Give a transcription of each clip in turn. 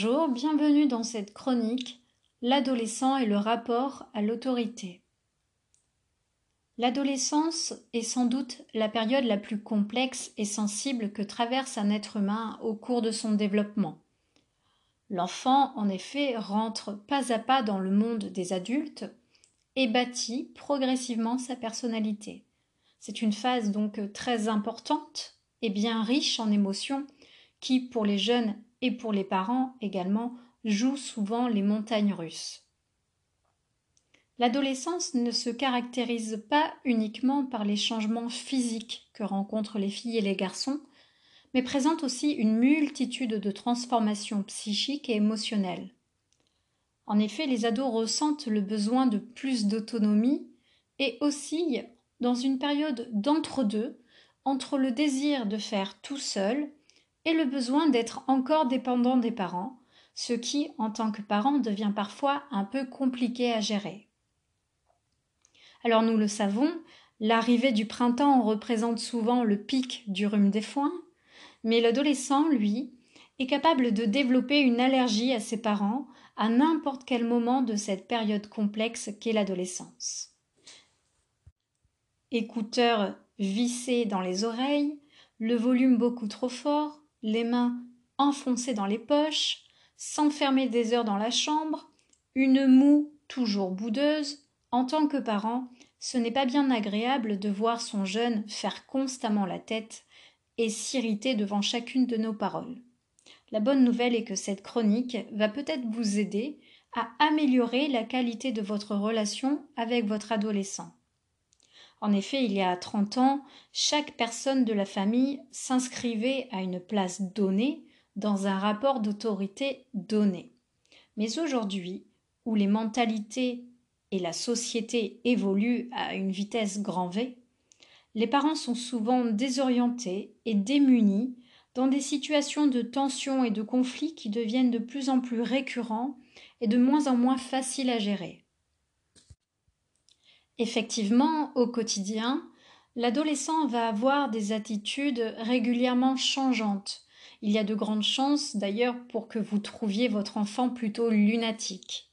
Bonjour, bienvenue dans cette chronique L'adolescent et le rapport à l'autorité. L'adolescence est sans doute la période la plus complexe et sensible que traverse un être humain au cours de son développement. L'enfant, en effet, rentre pas à pas dans le monde des adultes et bâtit progressivement sa personnalité. C'est une phase donc très importante et bien riche en émotions qui, pour les jeunes et pour les parents également, jouent souvent les montagnes russes. L'adolescence ne se caractérise pas uniquement par les changements physiques que rencontrent les filles et les garçons, mais présente aussi une multitude de transformations psychiques et émotionnelles. En effet, les ados ressentent le besoin de plus d'autonomie et oscillent dans une période d'entre-deux entre le désir de faire tout seul et le besoin d'être encore dépendant des parents, ce qui, en tant que parent, devient parfois un peu compliqué à gérer. Alors nous le savons, l'arrivée du printemps représente souvent le pic du rhume des foins, mais l'adolescent, lui, est capable de développer une allergie à ses parents à n'importe quel moment de cette période complexe qu'est l'adolescence. Écouteurs vissés dans les oreilles, le volume beaucoup trop fort, les mains enfoncées dans les poches, s'enfermer des heures dans la chambre, une moue toujours boudeuse, en tant que parent, ce n'est pas bien agréable de voir son jeune faire constamment la tête et s'irriter devant chacune de nos paroles. La bonne nouvelle est que cette chronique va peut-être vous aider à améliorer la qualité de votre relation avec votre adolescent. En effet, il y a trente ans, chaque personne de la famille s'inscrivait à une place donnée dans un rapport d'autorité donné. Mais aujourd'hui, où les mentalités et la société évoluent à une vitesse grand V, les parents sont souvent désorientés et démunis dans des situations de tension et de conflit qui deviennent de plus en plus récurrents et de moins en moins faciles à gérer. Effectivement, au quotidien, l'adolescent va avoir des attitudes régulièrement changeantes. Il y a de grandes chances d'ailleurs pour que vous trouviez votre enfant plutôt lunatique.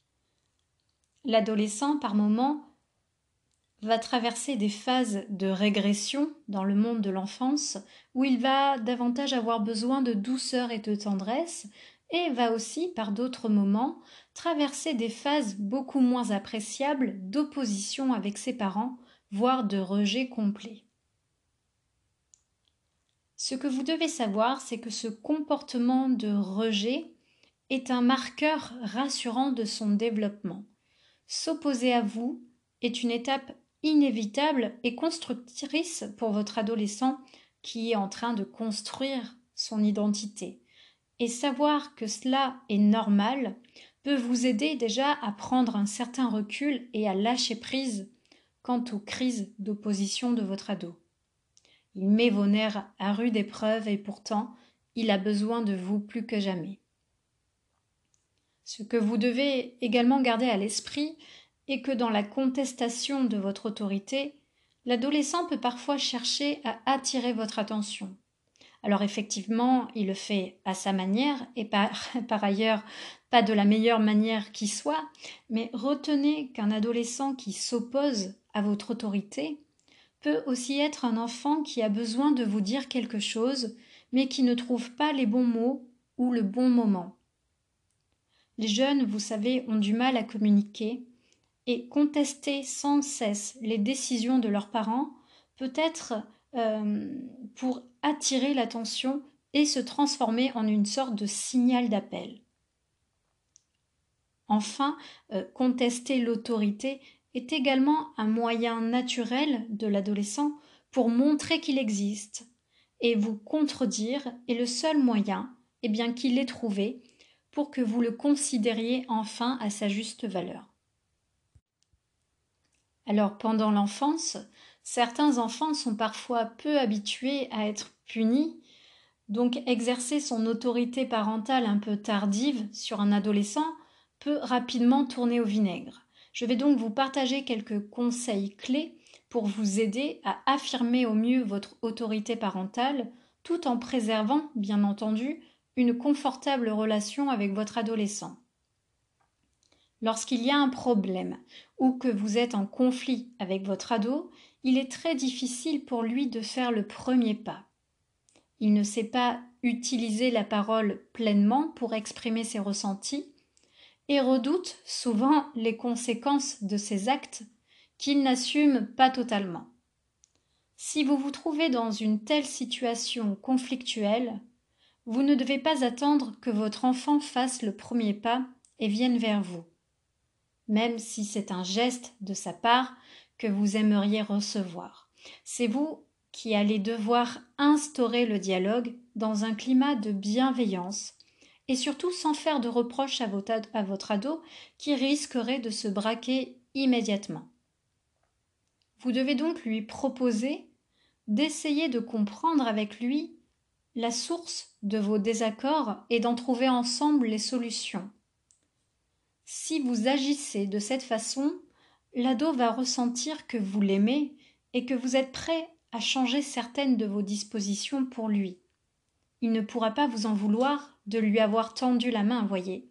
L'adolescent, par moments, va traverser des phases de régression dans le monde de l'enfance où il va davantage avoir besoin de douceur et de tendresse et va aussi, par d'autres moments, traverser des phases beaucoup moins appréciables d'opposition avec ses parents, voire de rejet complet. Ce que vous devez savoir, c'est que ce comportement de rejet est un marqueur rassurant de son développement. S'opposer à vous est une étape inévitable et constructrice pour votre adolescent qui est en train de construire son identité et savoir que cela est normal peut vous aider déjà à prendre un certain recul et à lâcher prise quant aux crises d'opposition de votre ado. Il met vos nerfs à rude épreuve et pourtant il a besoin de vous plus que jamais. Ce que vous devez également garder à l'esprit est que dans la contestation de votre autorité, l'adolescent peut parfois chercher à attirer votre attention. Alors effectivement, il le fait à sa manière et par, ailleurs pas de la meilleure manière qui soit, mais retenez qu'un adolescent qui s'oppose à votre autorité peut aussi être un enfant qui a besoin de vous dire quelque chose, mais qui ne trouve pas les bons mots ou le bon moment. Les jeunes, vous savez, ont du mal à communiquer, et contester sans cesse les décisions de leurs parents peut être euh, pour attirer l'attention et se transformer en une sorte de signal d'appel. Enfin, euh, contester l'autorité est également un moyen naturel de l'adolescent pour montrer qu'il existe, et vous contredire est le seul moyen, et eh bien qu'il ait trouvé, pour que vous le considériez enfin à sa juste valeur. Alors pendant l'enfance, Certains enfants sont parfois peu habitués à être punis, donc exercer son autorité parentale un peu tardive sur un adolescent peut rapidement tourner au vinaigre. Je vais donc vous partager quelques conseils clés pour vous aider à affirmer au mieux votre autorité parentale tout en préservant, bien entendu, une confortable relation avec votre adolescent. Lorsqu'il y a un problème ou que vous êtes en conflit avec votre ado, il est très difficile pour lui de faire le premier pas. Il ne sait pas utiliser la parole pleinement pour exprimer ses ressentis et redoute souvent les conséquences de ses actes qu'il n'assume pas totalement. Si vous vous trouvez dans une telle situation conflictuelle, vous ne devez pas attendre que votre enfant fasse le premier pas et vienne vers vous, même si c'est un geste de sa part que vous aimeriez recevoir. C'est vous qui allez devoir instaurer le dialogue dans un climat de bienveillance et surtout sans faire de reproches à votre, à ado qui risquerait de se braquer immédiatement. Vous devez donc lui proposer d'essayer de comprendre avec lui la source de vos désaccords et d'en trouver ensemble les solutions. Si vous agissez de cette façon, l'ado va ressentir que vous l'aimez et que vous êtes prêt à changer certaines de vos dispositions pour lui. Il ne pourra pas vous en vouloir de lui avoir tendu la main, voyez.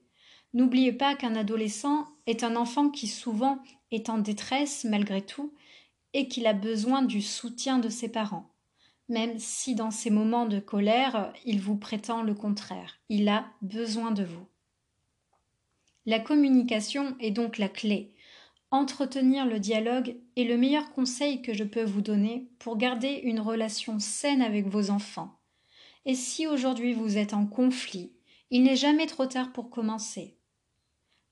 N'oubliez pas qu'un adolescent est un enfant qui souvent est en détresse malgré tout et qu'il a besoin du soutien de ses parents, même si dans ces moments de colère il vous prétend le contraire. Il a besoin de vous. La communication est donc la clé. Entretenir le dialogue est le meilleur conseil que je peux vous donner pour garder une relation saine avec vos enfants. Et si aujourd'hui vous êtes en conflit, il n'est jamais trop tard pour commencer.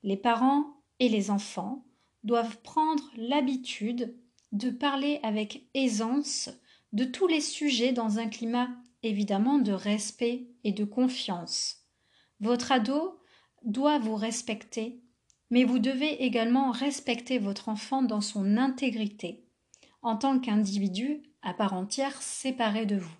Les parents et les enfants doivent prendre l'habitude de parler avec aisance de tous les sujets dans un climat évidemment de respect et de confiance. Votre ado doit vous respecter, mais vous devez également respecter votre enfant dans son intégrité, en tant qu'individu à part entière séparé de vous.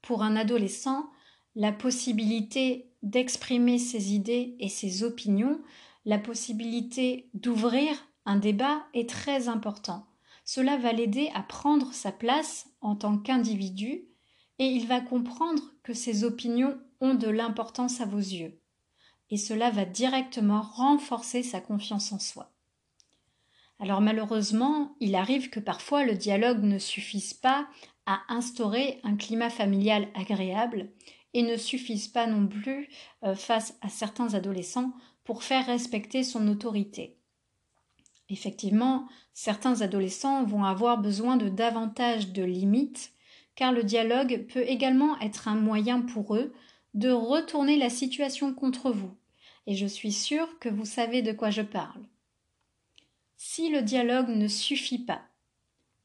Pour un adolescent, la possibilité d'exprimer ses idées et ses opinions, la possibilité d'ouvrir un débat est très important. Cela va l'aider à prendre sa place en tant qu'individu et il va comprendre que ses opinions ont de l'importance à vos yeux. Et cela va directement renforcer sa confiance en soi. Alors malheureusement, il arrive que parfois le dialogue ne suffise pas à instaurer un climat familial agréable et ne suffise pas non plus euh, face à certains adolescents pour faire respecter son autorité. Effectivement, certains adolescents vont avoir besoin de davantage de limites, car le dialogue peut également être un moyen pour eux de retourner la situation contre vous, et je suis sûre que vous savez de quoi je parle. Si le dialogue ne suffit pas,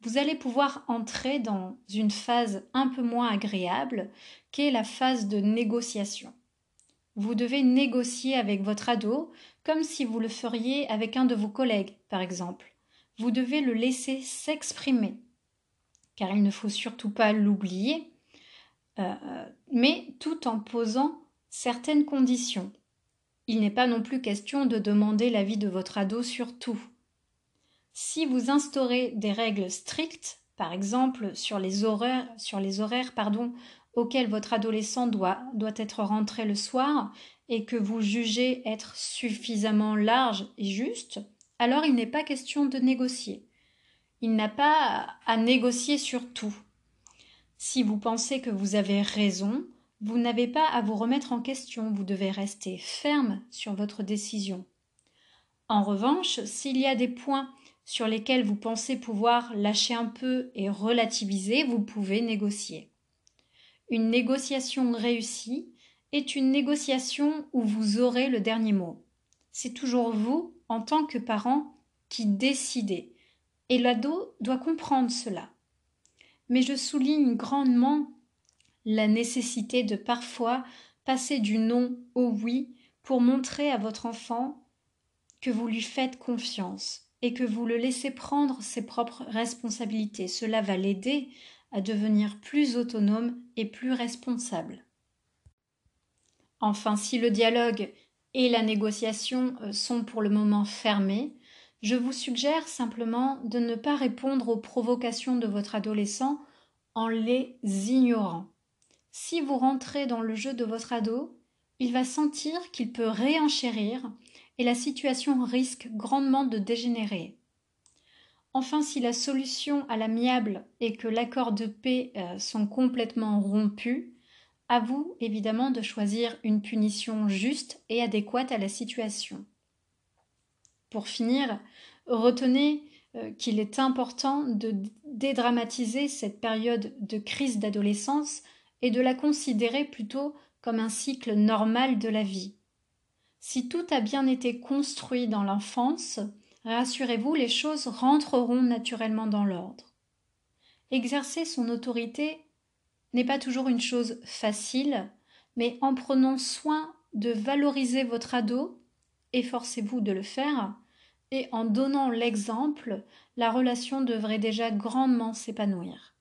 vous allez pouvoir entrer dans une phase un peu moins agréable, qu'est la phase de négociation. Vous devez négocier avec votre ado comme si vous le feriez avec un de vos collègues, par exemple. Vous devez le laisser s'exprimer, car il ne faut surtout pas l'oublier, euh, mais tout en posant certaines conditions. Il n'est pas non plus question de demander l'avis de votre ado sur tout. Si vous instaurez des règles strictes, par exemple sur les horaires, sur auquel votre adolescent doit, doit être rentré le soir et que vous jugez être suffisamment large et juste, alors il n'est pas question de négocier. Il n'a pas à négocier sur tout. Si vous pensez que vous avez raison, vous n'avez pas à vous remettre en question, vous devez rester ferme sur votre décision. En revanche, s'il y a des points sur lesquels vous pensez pouvoir lâcher un peu et relativiser, vous pouvez négocier. Une négociation réussie est une négociation où vous aurez le dernier mot. C'est toujours vous, en tant que parent, qui décidez. Et l'ado doit comprendre cela. Mais je souligne grandement la nécessité de parfois passer du non au oui pour montrer à votre enfant que vous lui faites confiance et que vous le laissez prendre ses propres responsabilités. Cela va l'aider à devenir plus autonome et plus responsable. Enfin, si le dialogue et la négociation euh, sont pour le moment fermés, je vous suggère simplement de ne pas répondre aux provocations de votre adolescent en les ignorant. Si vous rentrez dans le jeu de votre ado, il va sentir qu'il peut réenchérir et la situation risque grandement de dégénérer. Enfin, si la solution à l'amiable est que l'accord de paix euh, sont complètement rompus, à vous évidemment de choisir une punition juste et adéquate à la situation. Pour finir, retenez euh, qu'il est important de dédramatiser cette période de crise d'adolescence et de la considérer plutôt comme un cycle normal de la vie. Si tout a bien été construit dans l'enfance, rassurez-vous, les choses rentreront naturellement dans l'ordre. Exercer son autorité n'est pas toujours une chose facile, mais en prenant soin de valoriser votre ado, efforcez-vous de le faire, et en donnant l'exemple, la relation devrait déjà grandement s'épanouir.